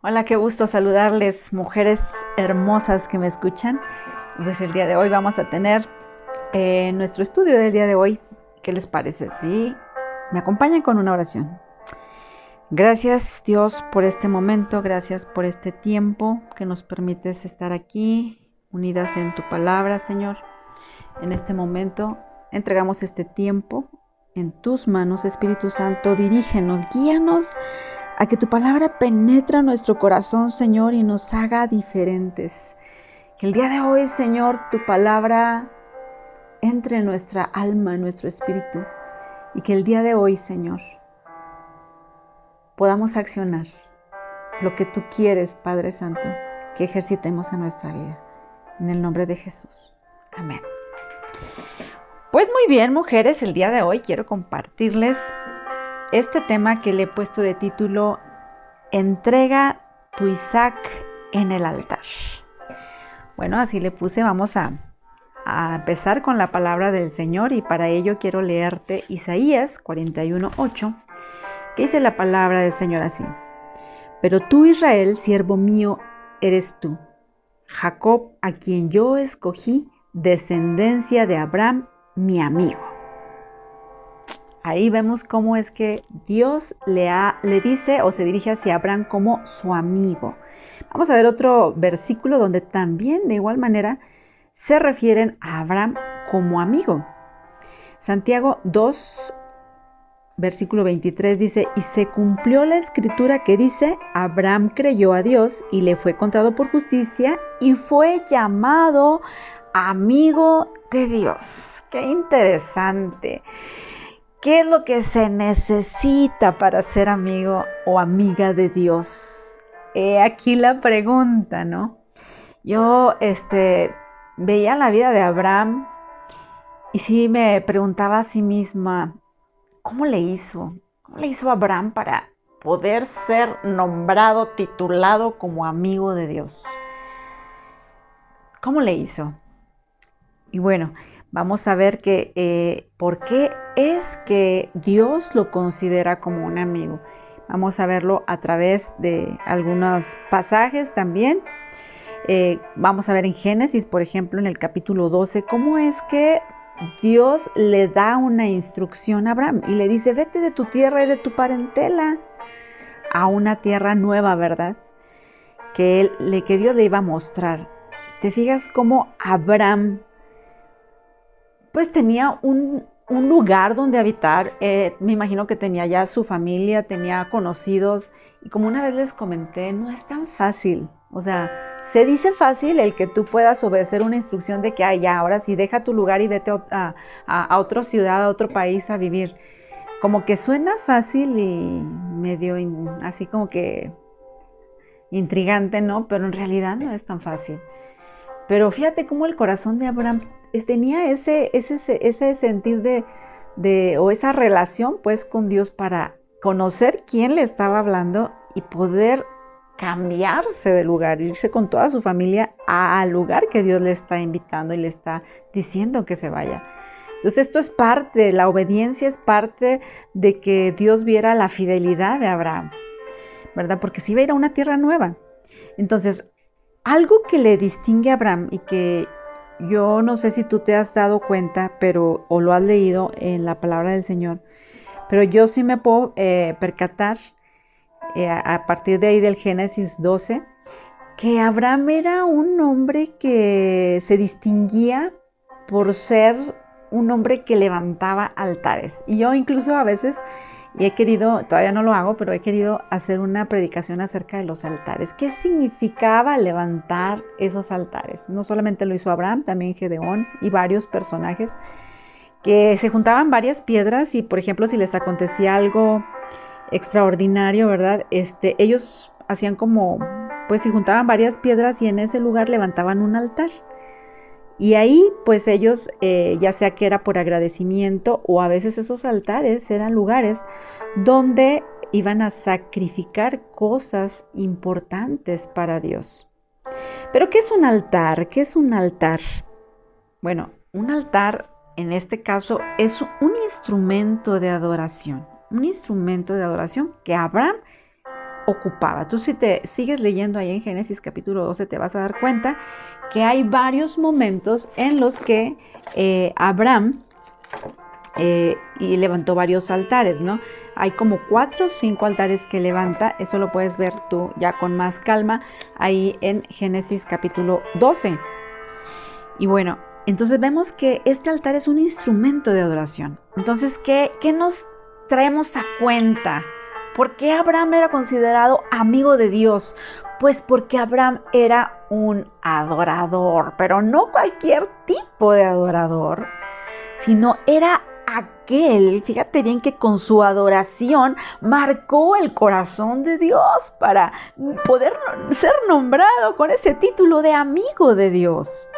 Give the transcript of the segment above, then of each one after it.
Hola, qué gusto saludarles, mujeres hermosas que me escuchan. Pues el día de hoy vamos a tener eh, nuestro estudio del día de hoy. ¿Qué les parece? Si me acompañan con una oración. Gracias Dios por este momento, gracias por este tiempo que nos permites estar aquí, unidas en tu palabra, Señor. En este momento entregamos este tiempo en tus manos, Espíritu Santo. Dirígenos, guíanos a que tu palabra penetre nuestro corazón, Señor, y nos haga diferentes. Que el día de hoy, Señor, tu palabra entre en nuestra alma, en nuestro espíritu. Y que el día de hoy, Señor, podamos accionar lo que tú quieres, Padre Santo, que ejercitemos en nuestra vida. En el nombre de Jesús. Amén. Pues muy bien, mujeres, el día de hoy quiero compartirles este tema que le he puesto de título Entrega tu Isaac en el altar. Bueno, así le puse, vamos a, a empezar con la palabra del Señor y para ello quiero leerte Isaías 41.8, que dice la palabra del Señor así. Pero tú Israel, siervo mío, eres tú, Jacob, a quien yo escogí, descendencia de Abraham mi amigo. Ahí vemos cómo es que Dios le, dice o se dirige hacia Abraham como su amigo. Vamos a ver otro versículo donde también de igual manera se refieren a Abraham como amigo. Santiago 2, versículo 23 dice, y se cumplió la escritura que dice, Abraham creyó a Dios y le fue contado por justicia y fue llamado amigo de Dios. Qué interesante. ¿Qué es lo que se necesita para ser amigo o amiga de Dios? He aquí la pregunta, ¿no? Yo este, veía la vida de Abraham y sí me preguntaba a sí misma, ¿cómo le hizo? ¿Cómo le hizo Abraham para poder ser nombrado, titulado como amigo de Dios? ¿Cómo le hizo? Y bueno, vamos a ver que eh, por qué es que Dios lo considera como un amigo. Vamos a verlo a través de algunos pasajes también. Eh, vamos a ver en Génesis, por ejemplo, en el capítulo 12, cómo es que Dios le da una instrucción a Abraham y le dice, vete de tu tierra y de tu parentela a una tierra nueva, ¿verdad? Que, él, que Dios le iba a mostrar. ¿Te fijas cómo Abraham pues tenía un, lugar donde habitar. Eh, me imagino que tenía ya su familia, tenía conocidos. Y como una vez les comenté, no es tan fácil. O sea, se dice fácil el que tú puedas obedecer una instrucción de que, ay, ya, ahora sí, deja tu lugar y vete a, a otra ciudad, a otro país a vivir. Como que suena fácil y medio así como que intrigante, ¿no? Pero en realidad no es tan fácil. Pero fíjate cómo el corazón de Abraham tenía ese, ese, ese sentir de, de, o esa relación pues con Dios para conocer quién le estaba hablando y poder cambiarse de lugar, irse con toda su familia al lugar que Dios le está invitando y le está diciendo que se vaya. Entonces esto es parte, la obediencia es parte de que Dios viera la fidelidad de Abraham, ¿verdad? Porque si iba a ir a una tierra nueva. Entonces, algo que le distingue a Abraham y que yo no sé si tú te has dado cuenta, pero o lo has leído en la palabra del Señor, pero yo sí me puedo eh, percatar eh, a partir de ahí del Génesis 12 que Abraham era un hombre que se distinguía por ser un hombre que levantaba altares. Y yo incluso a veces y he querido, todavía no lo hago, pero he querido hacer una predicación acerca de los altares. ¿Qué significaba levantar esos altares? No solamente lo hizo Abraham, también Gedeón y varios personajes que se juntaban varias piedras y, por ejemplo, si les acontecía algo extraordinario, ¿verdad? Este, ellos hacían como, pues se juntaban varias piedras y en ese lugar levantaban un altar. Y ahí pues ellos, eh, ya sea que era por agradecimiento o a veces esos altares eran lugares donde iban a sacrificar cosas importantes para Dios. Pero ¿qué es un altar? ¿Qué es un altar? Bueno, un altar en este caso es un instrumento de adoración, un instrumento de adoración que Abraham ocupaba. Tú si te sigues leyendo ahí en Génesis capítulo 12 te vas a dar cuenta que hay varios momentos en los que eh, Abraham eh, y levantó varios altares, ¿no? Hay como cuatro o cinco altares que levanta, eso lo puedes ver tú ya con más calma ahí en Génesis capítulo 12. Y bueno, entonces vemos que este altar es un instrumento de adoración. Entonces, ¿qué, qué nos traemos a cuenta? ¿Por qué Abraham era considerado amigo de Dios? Pues porque Abraham era un adorador, pero no cualquier tipo de adorador, sino era aquel, fíjate bien que con su adoración marcó el corazón de Dios para poder ser nombrado con ese título de amigo de Dios.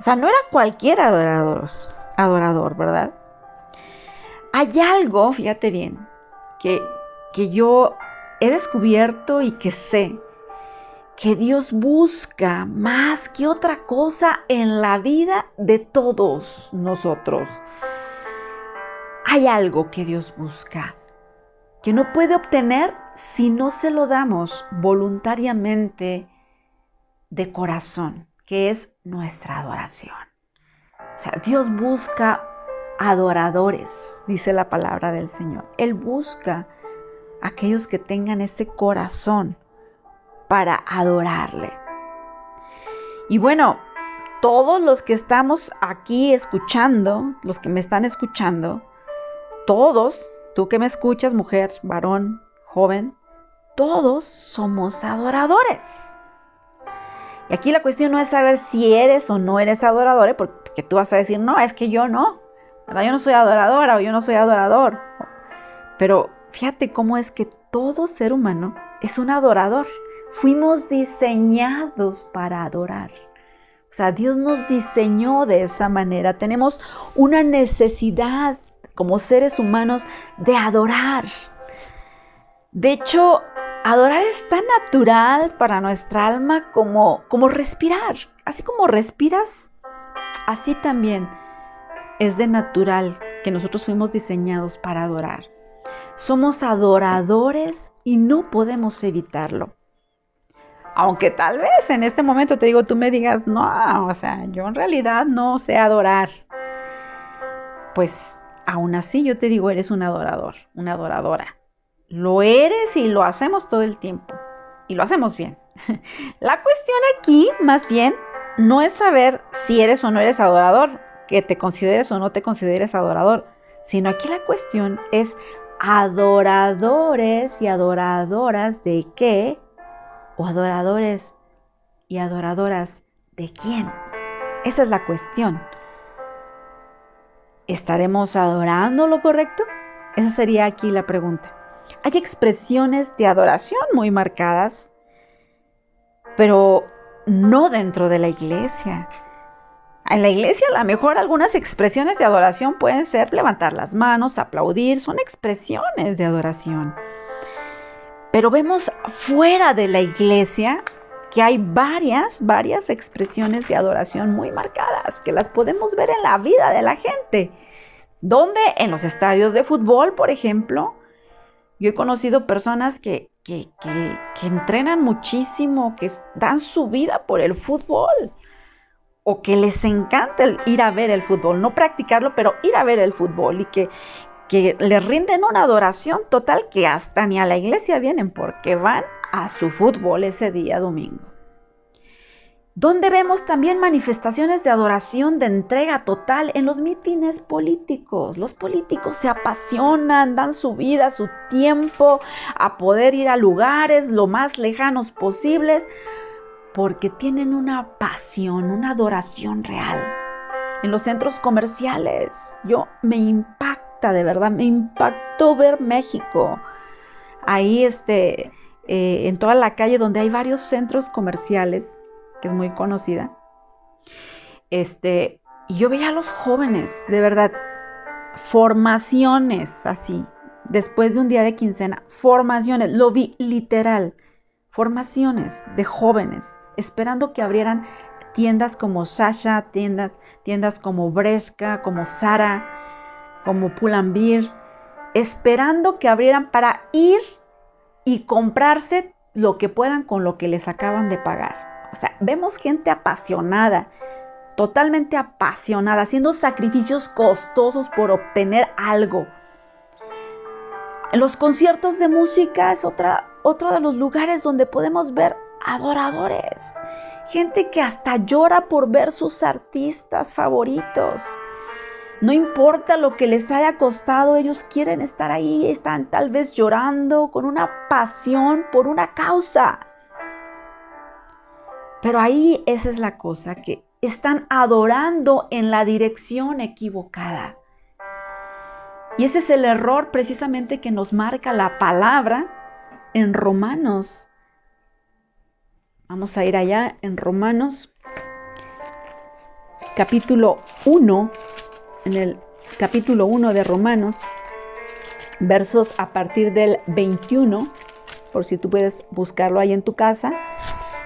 O sea, no era cualquier adorador, adorador ¿verdad? Hay algo, fíjate bien, que, que yo he descubierto y que sé que Dios busca más que otra cosa en la vida de todos nosotros. Hay algo que Dios busca, que no puede obtener si no se lo damos voluntariamente de corazón, que es nuestra adoración. O sea, Dios busca adoradores, dice la palabra del Señor. Él busca aquellos que tengan ese corazón para adorarle. Y bueno, todos los que estamos aquí escuchando, los que me están escuchando, todos, tú que me escuchas, mujer, varón, joven, todos somos adoradores. Y aquí la cuestión no es saber si eres o no eres adorador, ¿eh? porque tú vas a decir, no, es que yo no, yo no soy adoradora o yo no soy adorador. Pero fíjate cómo es que todo ser humano es un adorador. Fuimos diseñados para adorar. O sea, Dios nos diseñó de esa manera. Tenemos una necesidad como seres humanos de adorar. De hecho, adorar es tan natural para nuestra alma como, como respirar. Así como respiras, así también es de natural que nosotros fuimos diseñados para adorar. Somos adoradores y no podemos evitarlo. Aunque tal vez en este momento te digo, tú me digas, no, o sea, yo en realidad no sé adorar. Pues aún así yo te digo, eres un adorador, una adoradora. Lo eres y lo hacemos todo el tiempo. Y lo hacemos bien. La cuestión aquí, más bien, no es saber si eres o no eres adorador, que te consideres o no te consideres adorador, sino aquí la cuestión es adoradores y adoradoras de qué o adoradores y adoradoras de quién? Esa es la cuestión. ¿Estaremos adorando lo correcto? Esa sería aquí la pregunta. Hay expresiones de adoración muy marcadas, pero no dentro de la iglesia. En la iglesia a lo mejor algunas expresiones de adoración pueden ser levantar las manos, aplaudir, son expresiones de adoración. Pero vemos fuera de la iglesia que hay varias, varias expresiones de adoración muy marcadas, que las podemos ver en la vida de la gente. Donde en los estadios de fútbol, por ejemplo, yo he conocido personas que, que, que, entrenan muchísimo, que dan su vida por el fútbol, o que les encanta ir a ver el fútbol, no practicarlo, pero ir a ver el fútbol y que, que le rinden una adoración total que hasta ni a la iglesia vienen porque van a su fútbol ese día domingo. Donde vemos también manifestaciones de adoración, de entrega total en los mítines políticos. Los políticos se apasionan, dan su vida, su tiempo a poder ir a lugares lo más lejanos posibles porque tienen una pasión, una adoración real. En los centros comerciales, yo me impacto de verdad, me impactó ver México. Ahí, este, eh, en toda la calle donde hay varios centros comerciales, que es muy conocida. Este, y yo veía a los jóvenes, de verdad, formaciones así, después de un día de quincena, formaciones, lo vi literal, formaciones de jóvenes, esperando que abrieran tiendas como Sasha, tiendas, tiendas como Bresca, como Sara, como Pull&Bear, esperando que abrieran para ir y comprarse lo que puedan con lo que les acaban de pagar. O sea, vemos gente apasionada, totalmente apasionada, haciendo sacrificios costosos por obtener algo. Los conciertos de música es otra, otro de los lugares donde podemos ver adoradores, gente que hasta llora por ver sus artistas favoritos. No importa lo que les haya costado, ellos quieren estar ahí, están tal vez llorando con una pasión por una causa. Pero ahí esa es la cosa, que están adorando en la dirección equivocada. Y ese es el error precisamente que nos marca la palabra en Romanos. Vamos a ir allá en Romanos capítulo 1, en el capítulo 1 de Romanos, versos a partir del 21, por si tú puedes buscarlo ahí en tu casa.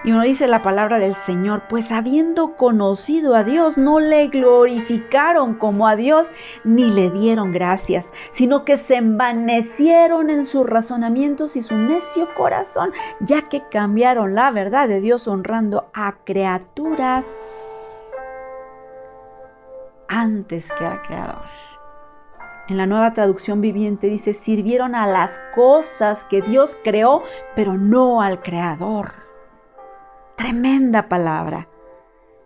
Y uno dice la palabra del Señor, pues habiendo conocido a Dios, no le glorificaron como a Dios, ni le dieron gracias, sino que se envanecieron en sus razonamientos y su necio corazón, ya que cambiaron la verdad de Dios honrando a criaturas antes que al Creador. En la nueva traducción viviente dice, sirvieron a las cosas que Dios creó, pero no al Creador. Tremenda palabra.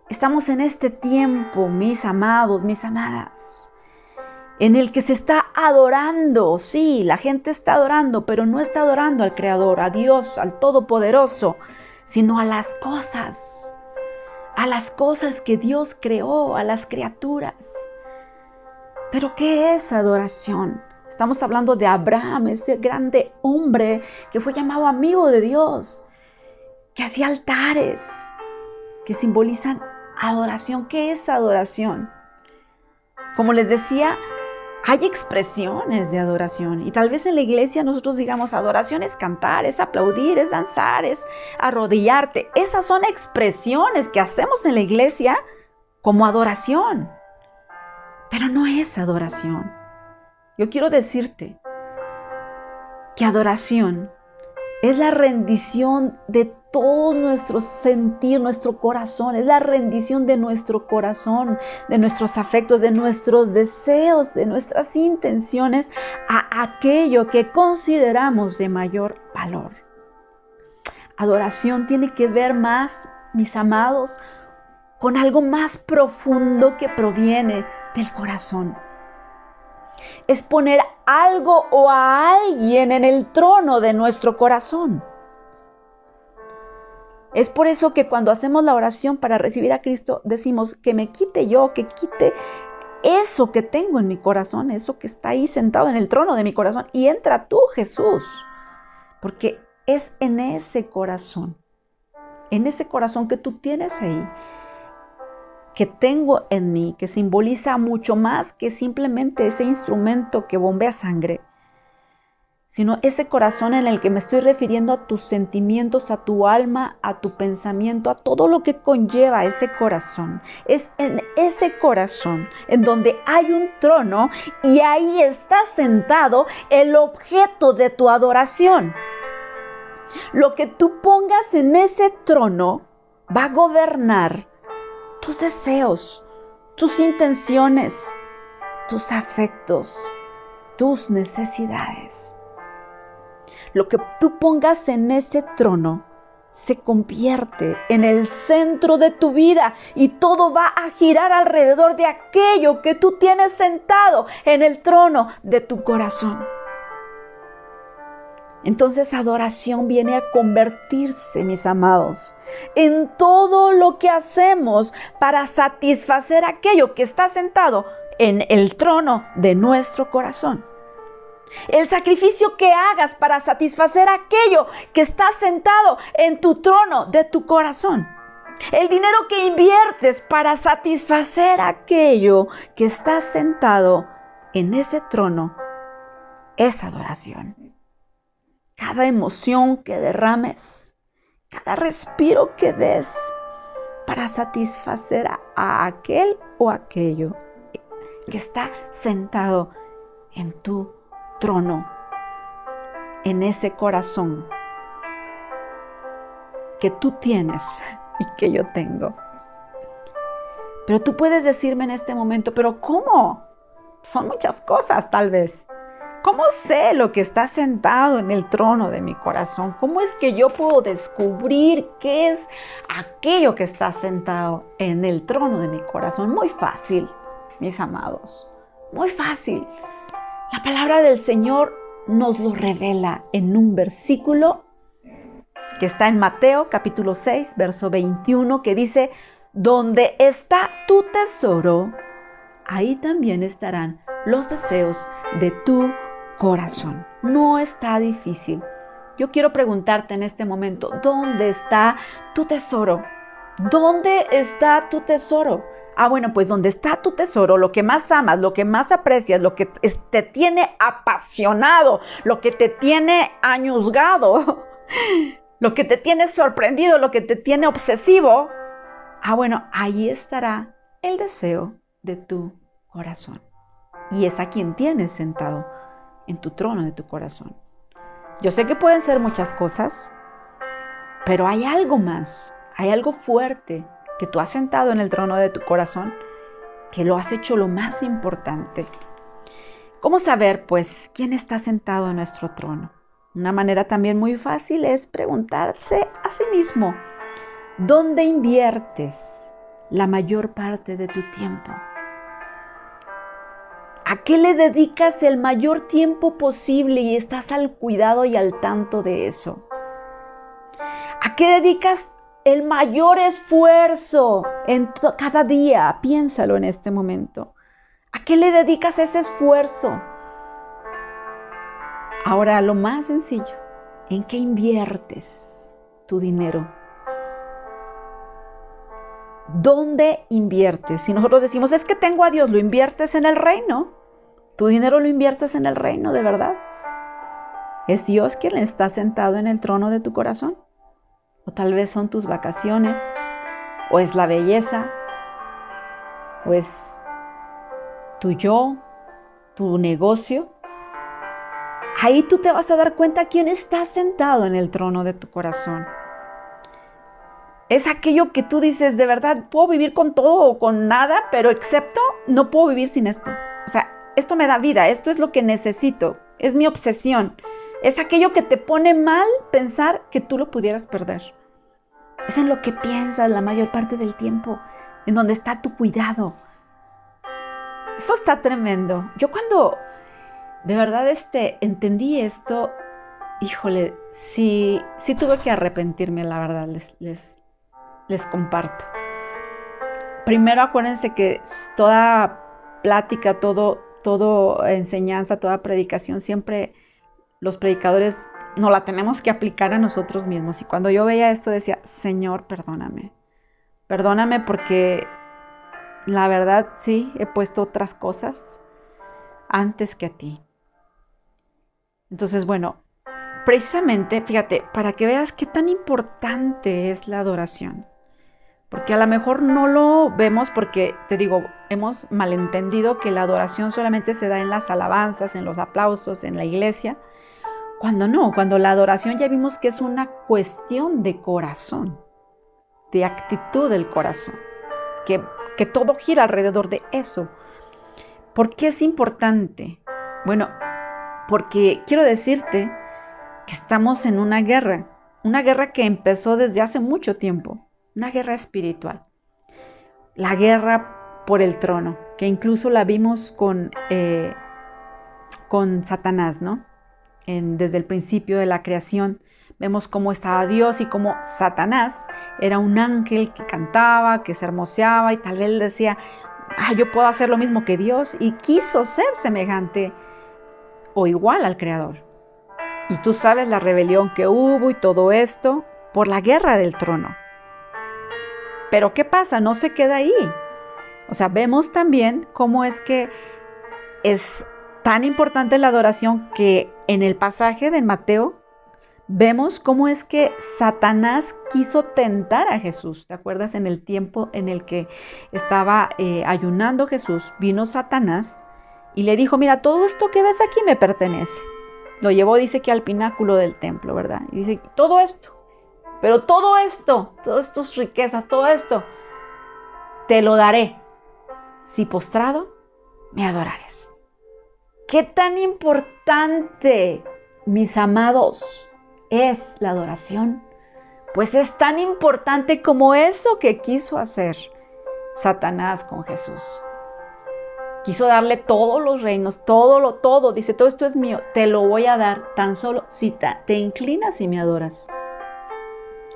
Estamos en este tiempo, mis amados, mis amadas, en el que se está adorando, sí, la gente está adorando, pero no está adorando al Creador, a Dios, al Todopoderoso, sino a las cosas a las cosas que Dios creó, a las criaturas. Pero ¿qué es adoración? Estamos hablando de Abraham, ese grande hombre que fue llamado amigo de Dios, que hacía altares que simbolizan adoración. ¿Qué es adoración? Como les decía, hay expresiones de adoración y tal vez en la iglesia nosotros digamos adoración es cantar, es aplaudir, es danzar, es arrodillarte. Esas son expresiones que hacemos en la iglesia como adoración. Pero no es adoración. Yo quiero decirte que adoración es la rendición de todo nuestro sentir, nuestro corazón, es la rendición de nuestro corazón, de nuestros afectos, de nuestros deseos, de nuestras intenciones a aquello que consideramos de mayor valor. Adoración tiene que ver más, mis amados, con algo más profundo que proviene del corazón. Es poner algo o a alguien en el trono de nuestro corazón. Es por eso que cuando hacemos la oración para recibir a Cristo, decimos que me quite yo, que quite eso que tengo en mi corazón, eso que está ahí sentado en el trono de mi corazón, y entra tú, Jesús, porque es en ese corazón, en ese corazón que tú tienes ahí, que tengo en mí, que simboliza mucho más que simplemente ese instrumento que bombea sangre, sino ese corazón en el que me estoy refiriendo a tus sentimientos, a tu alma, a tu pensamiento, a todo lo que conlleva ese corazón. Es en ese corazón en donde hay un trono y ahí está sentado el objeto de tu adoración. Lo que tú pongas en ese trono va a gobernar tus deseos, tus intenciones, tus afectos, tus necesidades. Lo que tú pongas en ese trono se convierte en el centro de tu vida y todo va a girar alrededor de aquello que tú tienes sentado en el trono de tu corazón. Entonces adoración viene a convertirse, mis amados, en todo lo que hacemos para satisfacer aquello que está sentado en el trono de nuestro corazón. El sacrificio que hagas para satisfacer aquello que está sentado en tu trono de tu corazón. El dinero que inviertes para satisfacer aquello que está sentado en ese trono es adoración. Cada emoción que derrames, cada respiro que des para satisfacer a, aquel o aquello que está sentado en tu trono en ese corazón que tú tienes y que yo tengo. Pero tú puedes decirme en este momento, pero ¿cómo? Son muchas cosas tal vez. ¿Cómo sé lo que está sentado en el trono de mi corazón? ¿Cómo es que yo puedo descubrir qué es aquello que está sentado en el trono de mi corazón? Muy fácil, mis amados. Muy fácil. La palabra del Señor nos lo revela en un versículo que está en Mateo capítulo 6, verso 21, que dice, donde está tu tesoro, ahí también estarán los deseos de tu corazón. No está difícil. Yo quiero preguntarte en este momento, ¿dónde está tu tesoro? ¿Dónde está tu tesoro? Ah, bueno, pues donde está tu tesoro, lo que más amas, lo que más aprecias, lo que te tiene apasionado, lo que te tiene añuzgado, lo que te tiene sorprendido, lo que te tiene obsesivo. Ah, bueno, ahí estará el deseo de tu corazón. Y es a quien tienes sentado en tu trono de tu corazón. Yo sé que pueden ser muchas cosas, pero hay algo más, hay algo fuerte que tú has sentado en el trono de tu corazón, que lo has hecho lo más importante. ¿Cómo saber, pues, quién está sentado en nuestro trono? Una manera también muy fácil es preguntarse a sí mismo, ¿dónde inviertes la mayor parte de tu tiempo? ¿A qué le dedicas el mayor tiempo posible y estás al cuidado y al tanto de eso? ¿A qué dedicas el mayor esfuerzo en cada día? Piénsalo en este momento. ¿A qué le dedicas ese esfuerzo? Ahora, lo más sencillo, ¿en qué inviertes tu dinero? ¿Dónde inviertes? Si nosotros decimos, es que tengo a Dios, ¿lo inviertes en el reino? ¿Tu dinero lo inviertes en el reino de verdad? ¿Es Dios quien está sentado en el trono de tu corazón? ¿O tal vez son tus vacaciones? ¿O es la belleza? ¿O es tu yo? ¿Tu negocio? Ahí tú te vas a dar cuenta quién está sentado en el trono de tu corazón. Es aquello que tú dices, de verdad, puedo vivir con todo o con nada, pero excepto, no puedo vivir sin esto. O sea, esto me da vida, esto es lo que necesito, es mi obsesión. Es aquello que te pone mal pensar que tú lo pudieras perder. Es en lo que piensas la mayor parte del tiempo, en donde está tu cuidado. Esto está tremendo. Yo cuando de verdad este, entendí esto, híjole, sí, sí tuve que arrepentirme, la verdad, les, les, les comparto. Primero acuérdense que toda plática, todo, todo enseñanza, toda predicación, siempre los predicadores no la tenemos que aplicar a nosotros mismos. Y cuando yo veía esto decía, Señor, perdóname. Perdóname porque la verdad sí, he puesto otras cosas antes que a ti. Entonces, bueno, precisamente, fíjate, para que veas qué tan importante es la adoración. Porque a lo mejor no lo vemos porque, te digo, hemos malentendido que la adoración solamente se da en las alabanzas, en los aplausos, en la iglesia. Cuando no, cuando la adoración ya vimos que es una cuestión de corazón, de actitud del corazón, que, que todo gira alrededor de eso. ¿Por qué es importante? Bueno, porque quiero decirte que estamos en una guerra, una guerra que empezó desde hace mucho tiempo una guerra espiritual. La guerra por el trono, que incluso la vimos con, eh, con Satanás, ¿no? Desde el principio de la creación, vemos cómo estaba Dios y cómo Satanás era un ángel que cantaba, que se hermoseaba y tal vez decía, ah, yo puedo hacer lo mismo que Dios y quiso ser semejante o igual al Creador. Y tú sabes la rebelión que hubo y todo esto por la guerra del trono. Pero ¿qué pasa? No se queda ahí. O sea, vemos también cómo es que es tan importante la adoración que en el pasaje de Mateo vemos cómo es que Satanás quiso tentar a Jesús. ¿Te acuerdas? En el tiempo en el que estaba eh, ayunando Jesús, vino Satanás y le dijo, mira, todo esto que ves aquí me pertenece. Lo llevó, dice que al pináculo del templo, ¿verdad? Y dice, todo esto, pero todo esto, todas estas riquezas, todo esto, te lo daré si postrado me adorares. ¿Qué tan importante, mis amados, es la adoración? Pues es tan importante como eso que quiso hacer Satanás con Jesús. Quiso darle todos los reinos, todo lo, todo. Dice, todo esto es mío, te lo voy a dar tan solo si te, inclinas y me adoras.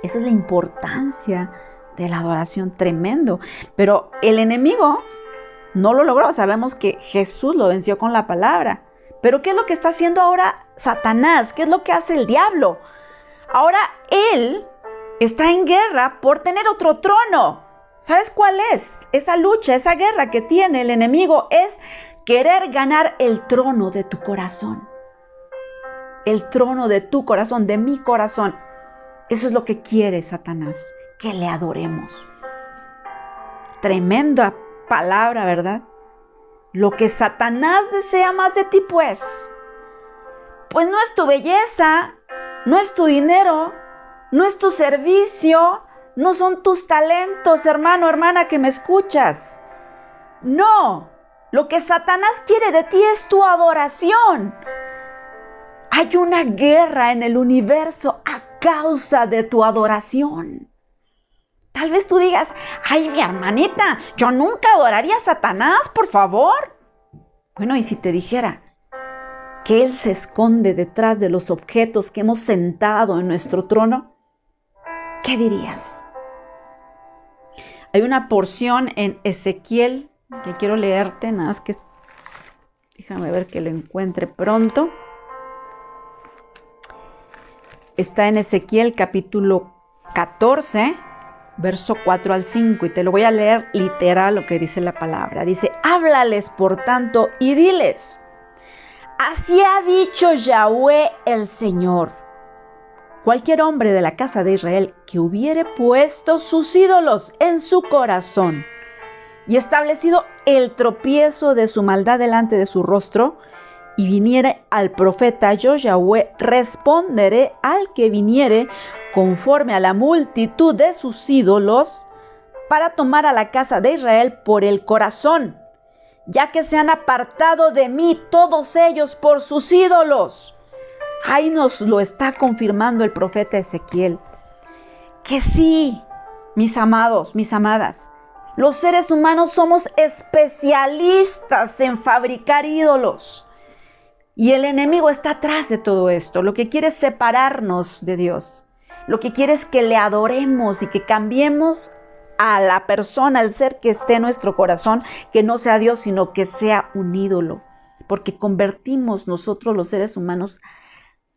Esa es la importancia de la adoración, tremendo. Pero el enemigo no lo logró. Sabemos que Jesús lo venció con la palabra. Pero ¿qué es lo que está haciendo ahora Satanás? ¿Qué es lo que hace el diablo? Ahora él está en guerra por tener otro trono. ¿Sabes cuál es? Esa lucha, esa guerra que tiene el enemigo es querer ganar el trono de tu corazón. El trono de tu corazón, de mi corazón. Eso es lo que quiere Satanás, que le adoremos. Tremenda palabra, ¿verdad? Lo que Satanás desea más de ti, pues. Pues no es tu belleza, no es tu dinero, no es tu servicio, no son tus talentos, hermano, hermana, que me escuchas. No, lo que Satanás quiere de ti es tu adoración. Hay una guerra en el universo a causa de tu adoración. Tal vez tú digas, ay, mi hermanita, yo nunca adoraría a Satanás, por favor. Bueno, y si te dijera que Él se esconde detrás de los objetos que hemos sentado en nuestro trono, ¿qué dirías? Hay una porción en Ezequiel que quiero leerte, nada más que déjame ver que lo encuentre pronto. Está en Ezequiel capítulo 14, verso 4 al 5, y te lo voy a leer literal lo que dice la palabra. Dice, háblales por tanto y diles, así ha dicho Yahweh el Señor cualquier hombre de la casa de Israel que hubiere puesto sus ídolos en su corazón y establecido el tropiezo de su maldad delante de su rostro, y viniere al profeta yo Yahweh, responderé al que viniere conforme a la multitud de sus ídolos, para tomar a la casa de Israel por el corazón, ya que se han apartado de mí todos ellos por sus ídolos Ahí nos lo está confirmando el profeta Ezequiel. Que sí, mis amados, mis amadas, los seres humanos somos especialistas en fabricar ídolos. Y el enemigo está atrás de todo esto. Lo que quiere es separarnos de Dios. Lo que quiere es que le adoremos y que cambiemos a la persona, al ser que esté en nuestro corazón, que no sea Dios, sino que sea un ídolo. Porque convertimos nosotros los seres humanos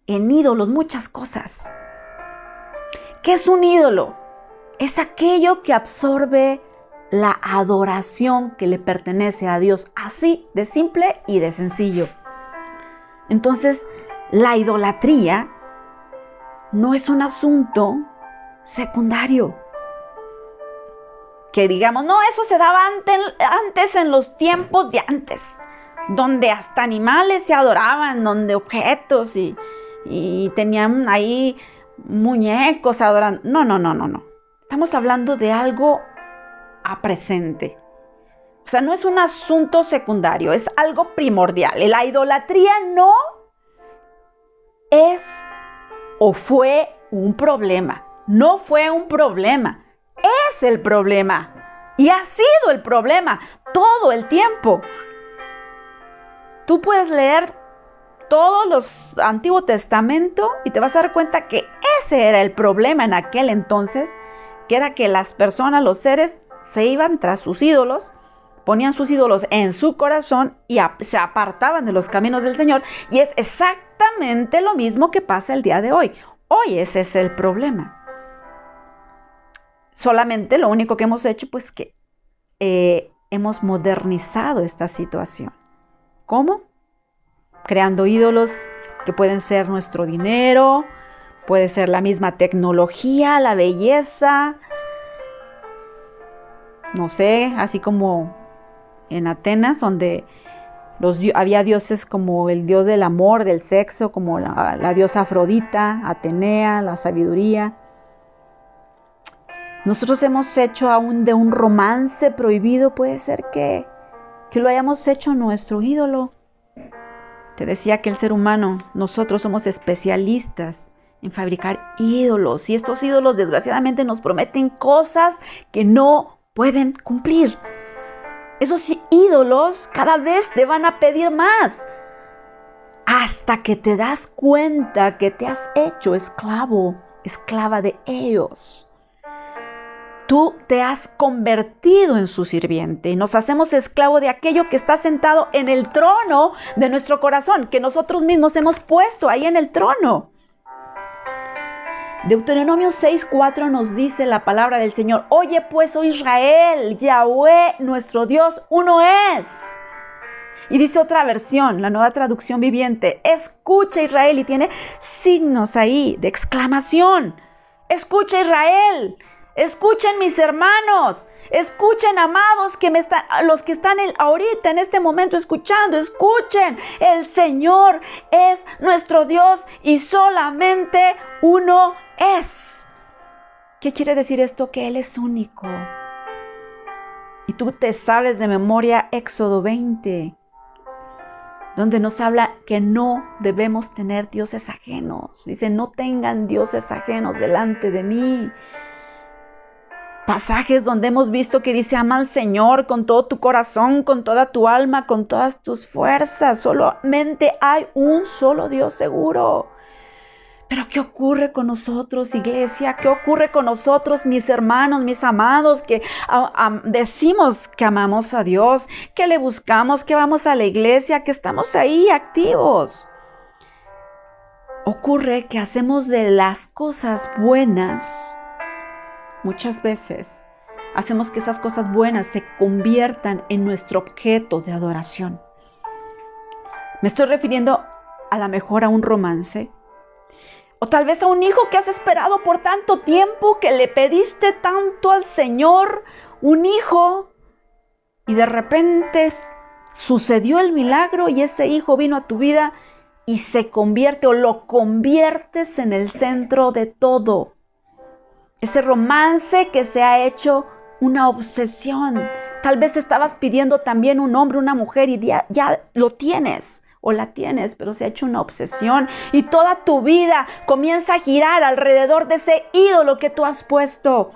en ídolos muchas cosas. ¿Qué es un ídolo? Es aquello que absorbe la adoración que le pertenece a Dios, así de simple y de sencillo. Entonces, la idolatría no es un asunto secundario. Que digamos, no, eso se daba antes, antes en los tiempos de antes, donde hasta animales se adoraban, donde objetos y, tenían ahí muñecos adorando. No, no, no, no, no. Estamos hablando de algo a presente. O sea, no es un asunto secundario, es algo primordial. La idolatría no es o fue un problema. No fue un problema. Es el problema. Y ha sido el problema todo el tiempo. Tú puedes leer todos los Antiguo Testamento y te vas a dar cuenta que ese era el problema en aquel entonces, que era que las personas, los seres, se iban tras sus ídolos, ponían sus ídolos en su corazón y se apartaban de los caminos del Señor. Y es exactamente lo mismo que pasa el día de hoy. Hoy ese es el problema. Solamente lo único que hemos hecho, pues que eh, hemos modernizado esta situación. ¿Cómo? creando ídolos que pueden ser nuestro dinero, puede ser la misma tecnología, la belleza, no sé, así como en Atenas, donde Los, había dioses como el dios del amor, del sexo, como la, la diosa Afrodita, Atenea, la sabiduría. Nosotros hemos hecho aún de un romance prohibido, puede ser que, que lo hayamos hecho nuestro ídolo. Te decía que el ser humano, nosotros somos especialistas en fabricar ídolos y estos ídolos desgraciadamente nos prometen cosas que no pueden cumplir. Esos ídolos cada vez te van a pedir más. Hasta que te das cuenta que te has hecho esclavo, esclava de ellos. Tú te has convertido en su sirviente. Nos hacemos esclavo de aquello que está sentado en el trono de nuestro corazón, que nosotros mismos hemos puesto ahí en el trono. Deuteronomio 6:4 nos dice la palabra del Señor, oye pues, oh Israel, Yahweh nuestro Dios, uno es. Y dice otra versión, la nueva traducción viviente, escucha Israel y tiene signos ahí de exclamación. Escucha Israel, Escuchen mis hermanos, escuchen amados que me están, los que están ahorita en este momento escuchando, escuchen, el Señor es nuestro Dios y solamente uno es. ¿Qué quiere decir esto? Que Él es único. Y tú te sabes de memoria Éxodo 20, donde nos habla que no debemos tener dioses ajenos. Dice, no tengan dioses ajenos delante de mí pasajes donde hemos visto que dice, ama al Señor con todo tu corazón, con toda tu alma, con todas tus fuerzas. Solamente hay un solo Dios seguro. Pero ¿qué ocurre con nosotros, iglesia? ¿Qué ocurre con nosotros, mis hermanos, mis amados, que decimos que amamos a Dios, que le buscamos, que vamos a la iglesia, que estamos ahí activos? Ocurre que hacemos de las cosas buenas Muchas veces hacemos que esas cosas buenas se conviertan en nuestro objeto de adoración. Me estoy refiriendo a la mejor a un romance. O tal vez a un hijo que has esperado por tanto tiempo, que le pediste tanto al Señor, un hijo, y de repente sucedió el milagro y ese hijo vino a tu vida y se convierte o lo conviertes en el centro de todo ese romance que se ha hecho una obsesión. Tal vez estabas pidiendo también un hombre, una mujer y ya, ya, lo tienes o la tienes, pero se ha hecho una obsesión y toda tu vida comienza a girar alrededor de ese ídolo que tú has puesto.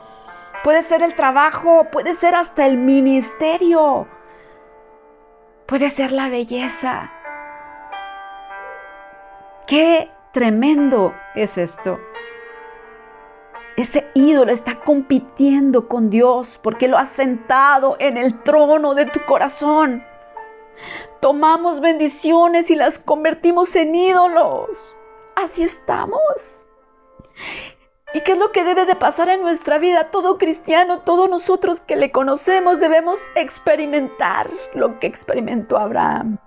Puede ser el trabajo, puede ser hasta el ministerio, puede ser la belleza. Qué tremendo es esto. Ese ídolo está compitiendo con Dios porque lo ha sentado en el trono de tu corazón. Tomamos bendiciones y las convertimos en ídolos. Así estamos. ¿Y qué es lo que debe de pasar en nuestra vida? Todo cristiano, todos nosotros que le conocemos debemos experimentar lo que experimentó Abraham.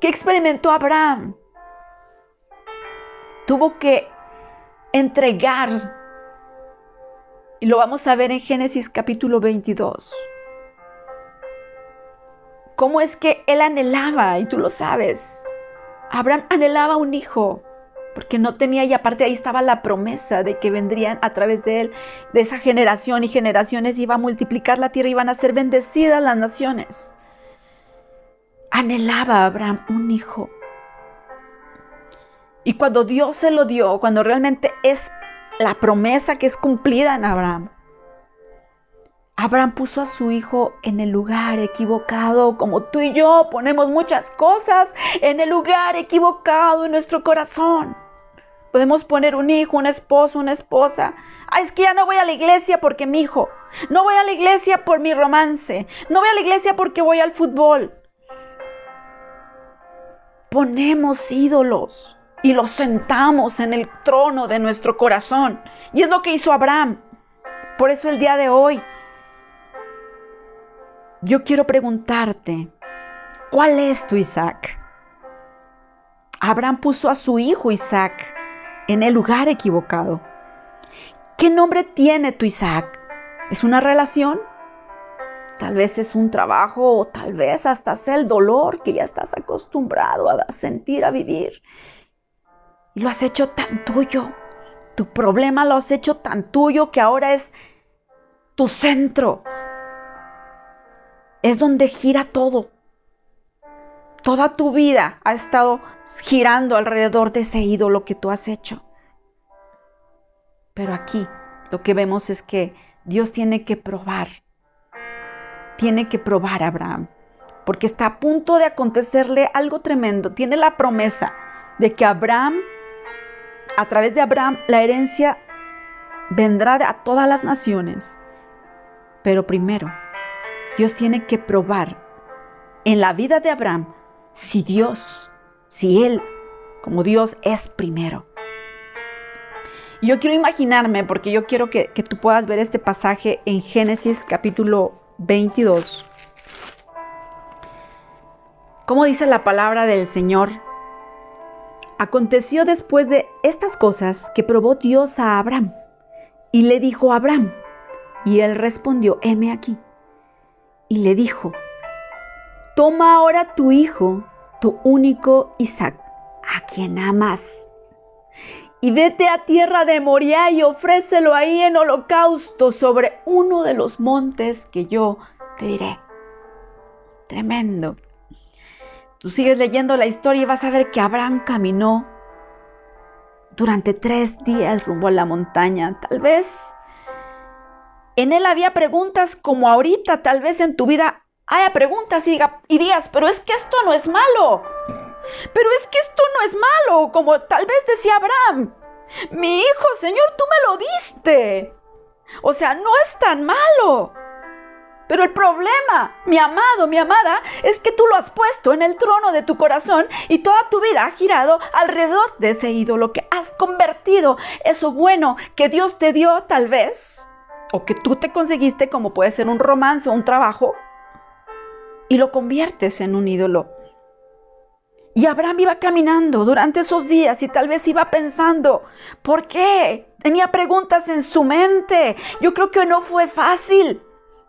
¿Qué experimentó Abraham? Tuvo que entregar. Y lo vamos a ver en Génesis capítulo 22. ¿Cómo es que él anhelaba? Y tú lo sabes. Abraham anhelaba un hijo, porque no tenía, y aparte ahí estaba la promesa de que vendrían a través de él, de esa generación y generaciones, iba a multiplicar la tierra, iban a ser bendecidas las naciones. Anhelaba Abraham un hijo. Y cuando Dios se lo dio, cuando realmente es la promesa que es cumplida en Abraham, Abraham puso a su hijo en el lugar equivocado, como tú y yo ponemos muchas cosas en el lugar equivocado en nuestro corazón. Podemos poner un hijo, un esposo, una esposa. Ah, es que ya no voy a la iglesia porque mi hijo. No voy a la iglesia por mi romance. No voy a la iglesia porque voy al fútbol. Ponemos ídolos y lo sentamos en el trono de nuestro corazón. Y es lo que hizo Abraham. Por eso el día de hoy, yo quiero preguntarte, ¿cuál es tu Isaac? Abraham puso a su hijo Isaac en el lugar equivocado. ¿Qué nombre tiene tu Isaac? ¿Es una relación? Tal vez es un trabajo o tal vez hasta sea el dolor que ya estás acostumbrado a sentir, a vivir. Y lo has hecho tan tuyo. Tu problema lo has hecho tan tuyo que ahora es tu centro. Es donde gira todo. Toda tu vida ha estado girando alrededor de ese ídolo que tú has hecho. Pero aquí lo que vemos es que Dios tiene que probar tiene que probar a Abraham, porque está a punto de acontecerle algo tremendo. Tiene la promesa de que Abraham, a través de Abraham, la herencia vendrá a todas las naciones. Pero primero, Dios tiene que probar en la vida de Abraham si Dios, si Él, como Dios, es primero. yo quiero imaginarme, porque yo quiero que, que tú puedas ver este pasaje en Génesis capítulo 22. ¿Cómo dice la palabra del Señor? Aconteció después de estas cosas que probó Dios a Abraham y le dijo a Abraham, y él respondió, heme aquí. Y le dijo, toma ahora tu hijo, tu único Isaac, a quien amas, y vete a tierra de Moria y ofrécelo ahí en holocausto sobre uno de los montes que yo te diré. Tremendo. Tú sigues leyendo la historia y vas a ver que Abraham caminó durante tres días rumbo a la montaña. Tal vez en él había preguntas como ahorita, tal vez en tu vida haya preguntas y, y digas, pero es que esto no es malo. Pero es que esto no es malo, como tal vez decía Abraham. Mi hijo, Señor, tú me lo diste. O sea, no es tan malo. Pero el problema, mi amado, mi amada, es que tú lo has puesto en el trono de tu corazón y toda tu vida ha girado alrededor de ese ídolo que has convertido eso bueno que Dios te dio tal vez, o que tú te conseguiste como puede ser un romance o un trabajo, y lo conviertes en un ídolo. Y Abraham iba caminando durante esos días y tal vez iba pensando, ¿por qué? Tenía preguntas en su mente. Yo creo que no fue fácil.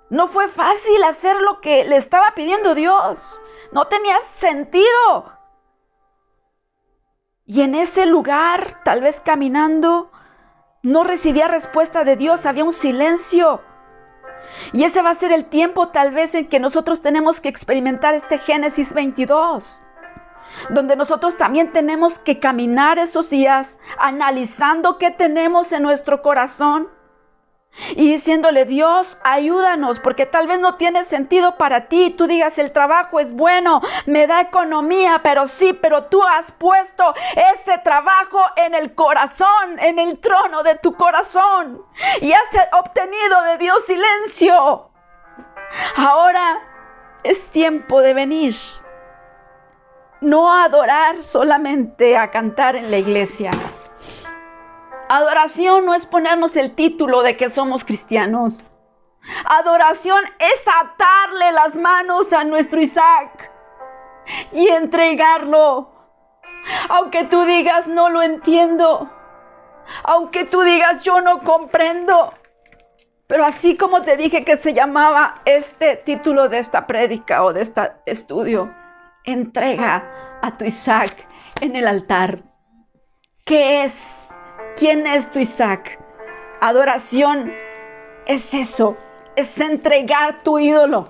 No fue fácil hacer lo que le estaba pidiendo Dios. No tenía sentido. Y en ese lugar, tal vez caminando, no recibía respuesta de Dios, había un silencio. Y ese va a ser el tiempo tal vez en que nosotros tenemos que experimentar este Génesis 22 donde nosotros también tenemos que caminar esos días analizando qué tenemos en nuestro corazón y diciéndole, Dios, ayúdanos, porque tal vez no tiene sentido para ti. Tú digas, el trabajo es bueno, me da economía, pero sí, pero tú has puesto ese trabajo en el corazón, en el trono de tu corazón, y has obtenido de Dios silencio. Ahora es tiempo de venir no adorar solamente a cantar en la iglesia. Adoración no es ponernos el título de que somos cristianos. Adoración es atarle las manos a nuestro Isaac y entregarlo. Aunque tú digas no lo entiendo. Aunque tú digas yo no comprendo. Pero así como te dije que se llamaba este título de esta prédica o de este estudio, entrega a tu Isaac en el altar. ¿Qué es? ¿Quién es tu Isaac? Adoración es eso, es entregar tu ídolo.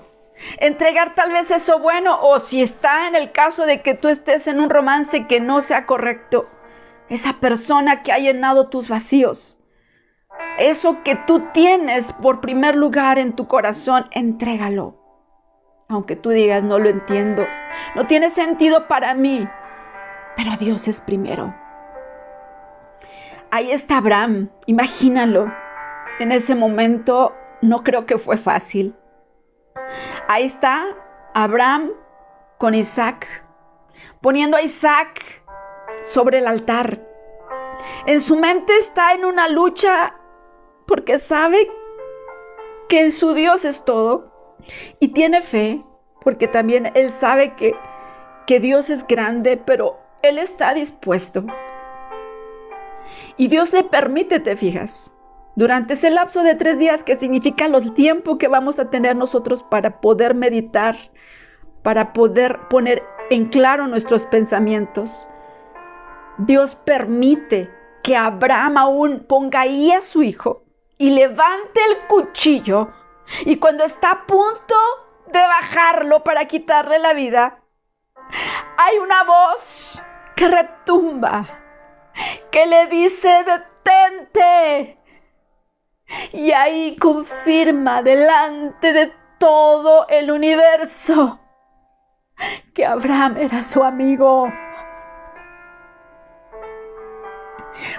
Entregar tal vez eso bueno o si está en el caso de que tú estés en un romance que no sea correcto, esa persona que ha llenado tus vacíos. Eso que tú tienes por primer lugar en tu corazón, entrégalo. Aunque tú digas, no lo entiendo, no tiene sentido para mí, pero Dios es primero. Ahí está Abraham, imagínalo. En ese momento no creo que fue fácil. Ahí está Abraham con Isaac, poniendo a Isaac sobre el altar. En su mente está en una lucha porque sabe que su Dios es todo y tiene fe porque también él sabe que, que Dios es grande, pero él está dispuesto. Y Dios le permite, te fijas, durante ese lapso de tres días que significa el tiempo que vamos a tener nosotros para poder meditar, para poder poner en claro nuestros pensamientos. Dios permite que Abraham aún ponga ahí a su hijo y levante el cuchillo y cuando está a punto de bajarlo para quitarle la vida, hay una voz que retumba, que le dice, detente. Y ahí confirma delante de todo el universo que Abraham era su amigo.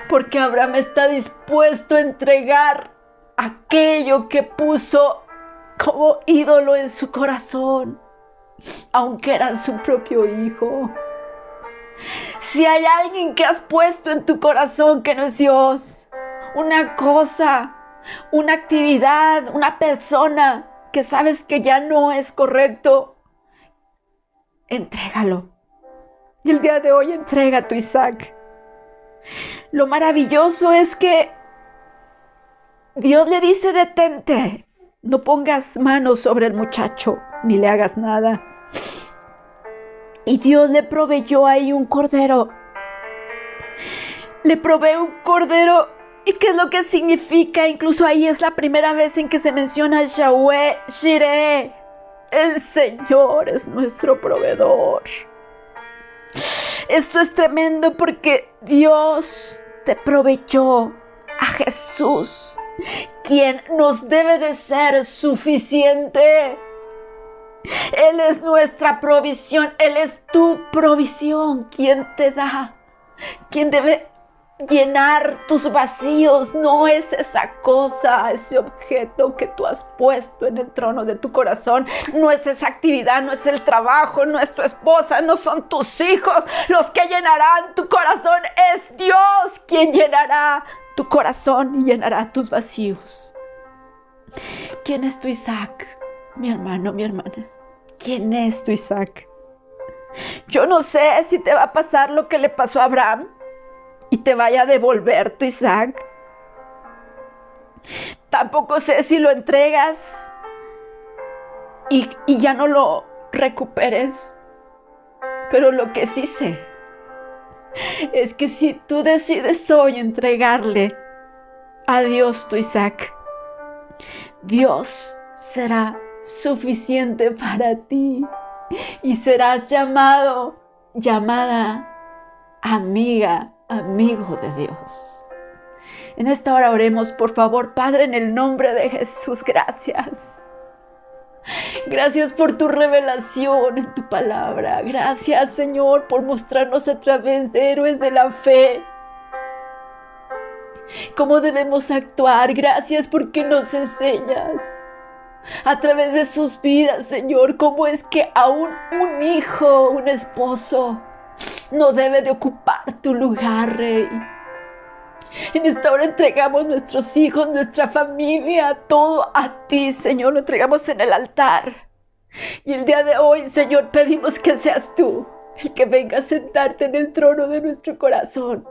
Porque Abraham está dispuesto a entregar aquello que puso como ídolo en su corazón, aunque era su propio hijo. Si hay alguien que has puesto en tu corazón que no es Dios, una cosa, una actividad, una persona que sabes que ya no es correcto, entrégalo. Y el día de hoy entrega a tu Isaac. Lo maravilloso es que Dios le dice, detente, no pongas manos sobre el muchacho, ni le hagas nada. Y Dios le proveyó ahí un cordero. Le provee un cordero. ¿Y qué es lo que significa? Incluso ahí es la primera vez en que se menciona Yahweh Shireh. El Señor es nuestro proveedor. Esto es tremendo porque Dios te proveyó a Jesús, quien nos debe de ser suficiente. Él es nuestra provisión, Él es tu provisión, quien te da, quien debe llenar tus vacíos no es esa cosa, ese objeto que tú has puesto en el trono de tu corazón, no es esa actividad, no es el trabajo, no es tu esposa, no son tus hijos los que llenarán tu corazón, es Dios quien llenará tu corazón y llenará tus vacíos. ¿Quién es tu Isaac, mi hermano, mi hermana? ¿Quién es tu Isaac? Yo no sé si te va a pasar lo que le pasó a Abraham y te vaya a devolver tu Isaac. Tampoco sé si lo entregas y, ya no lo recuperes. Pero lo que sí sé es que si tú decides hoy entregarle a Dios tu Isaac, Dios será suficiente para ti y serás llamado, llamada amiga amigo de Dios. En esta hora oremos, por favor, Padre, en el nombre de Jesús, gracias. Gracias por tu revelación en tu palabra. Gracias, Señor, por mostrarnos a través de héroes de la fe cómo debemos actuar. Gracias porque nos enseñas a través de sus vidas, Señor, cómo es que aún un hijo, un esposo, no debe de ocupar tu lugar, Rey. En esta hora entregamos nuestros hijos, nuestra familia, todo a ti, Señor, lo entregamos en el altar. Y el día de hoy, Señor, pedimos que seas tú el que venga a sentarte en el trono de nuestro corazón.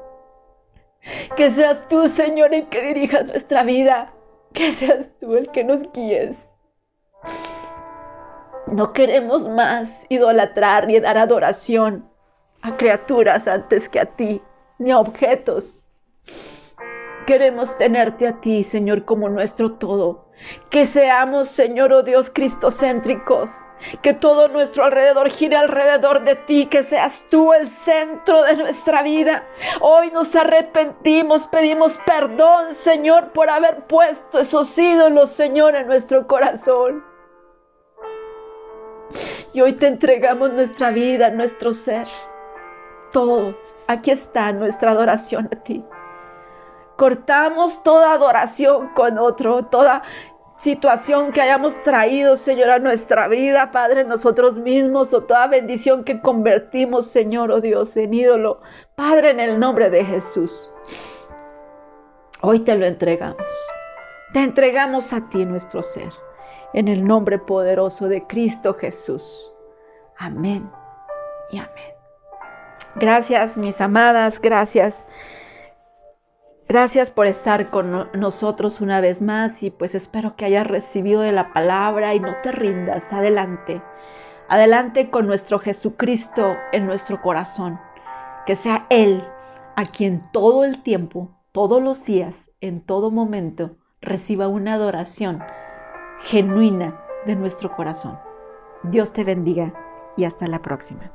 Que seas tú, Señor, el que dirijas nuestra vida. Que seas tú el que nos guíes. No queremos más idolatrar ni dar adoración a criaturas antes que a ti, ni a objetos. Queremos tenerte a ti, Señor, como nuestro todo. Que seamos, Señor, oh Dios, cristocéntricos. Que todo nuestro alrededor gire alrededor de ti. Que seas tú el centro de nuestra vida. Hoy nos arrepentimos, pedimos perdón, Señor, por haber puesto esos ídolos, Señor, en nuestro corazón. Y hoy te entregamos nuestra vida, nuestro ser todo. Aquí está nuestra adoración a ti. Cortamos toda adoración con otro, toda situación que hayamos traído, Señor, a nuestra vida, Padre, nosotros mismos, o toda bendición que convertimos, Señor, oh Dios, en ídolo. Padre, en el nombre de Jesús. Hoy te lo entregamos. Te entregamos a ti nuestro ser, en el nombre poderoso de Cristo Jesús. Amén y amén. Gracias, mis amadas, gracias. Gracias por estar con nosotros una vez más y pues espero que hayas recibido de la palabra y no te rindas. Adelante. Adelante con nuestro Jesucristo en nuestro corazón. Que sea Él a quien todo el tiempo, todos los días, en todo momento, reciba una adoración genuina de nuestro corazón. Dios te bendiga y hasta la próxima.